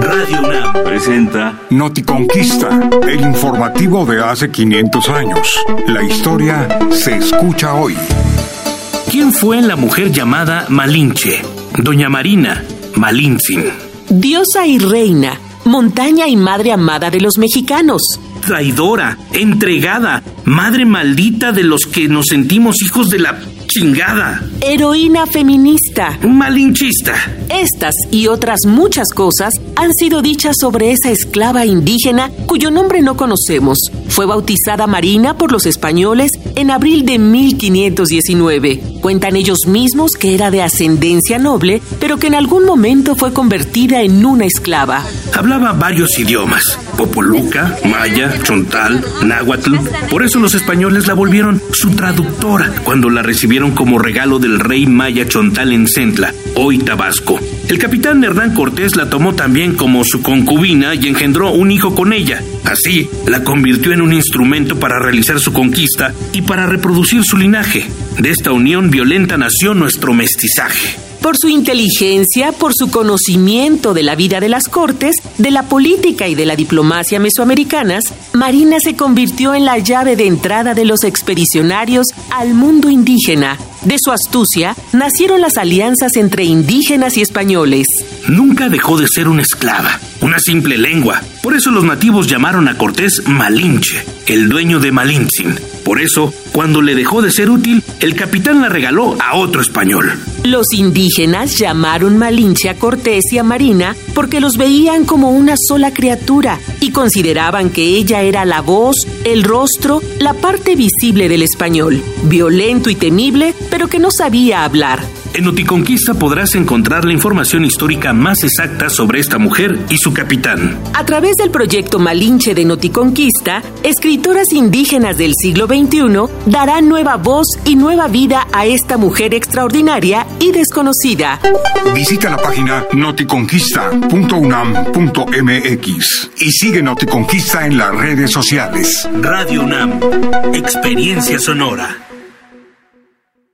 Radio UNAM presenta Noticonquista, el informativo de hace 500 años. La historia se escucha hoy. ¿Quién fue la mujer llamada Malinche? Doña Marina Malintzin. Diosa y reina, montaña y madre amada de los mexicanos. Traidora, entregada, madre maldita de los que nos sentimos hijos de la chingada. Heroína feminista. Malinchista. Estas y otras muchas cosas han sido dichas sobre esa esclava indígena cuyo nombre no conocemos. Fue bautizada Marina por los españoles en abril de 1519. Cuentan ellos mismos que era de ascendencia noble, pero que en algún momento fue convertida en una esclava. Hablaba varios idiomas, popoluca, maya, chontal, náhuatl. Por eso los españoles la volvieron su traductora cuando la recibieron como regalo del rey maya chontal en Centla, hoy Tabasco. El capitán Hernán Cortés la tomó también como su concubina y engendró un hijo con ella. Así, la convirtió en un instrumento para realizar su conquista y para reproducir su linaje. De esta unión violenta nació nuestro mestizaje. Por su inteligencia, por su conocimiento de la vida de las cortes, de la política y de la diplomacia mesoamericanas, Marina se convirtió en la llave de entrada de los expedicionarios al mundo indígena. De su astucia nacieron las alianzas entre indígenas y españoles. Nunca dejó de ser una esclava, una simple lengua. Por eso los nativos llamaron a Cortés Malinche, el dueño de Malintzin. Por eso, cuando le dejó de ser útil, el capitán la regaló a otro español. Los indígenas llamaron Malinche a Cortés y a Marina porque los veían como una sola criatura y consideraban que ella era la voz, el rostro, la parte visible del español, violento y temible, pero que no sabía hablar. En Noticonquista podrás encontrar la información histórica más exacta sobre esta mujer y su capitán. A través del proyecto Malinche de Noticonquista, escritoras indígenas del siglo XXI darán nueva voz y nueva vida a esta mujer extraordinaria y desconocida. Visita la página noticonquista.unam.mx y sigue Noticonquista en las redes sociales. Radio UNAM, experiencia sonora.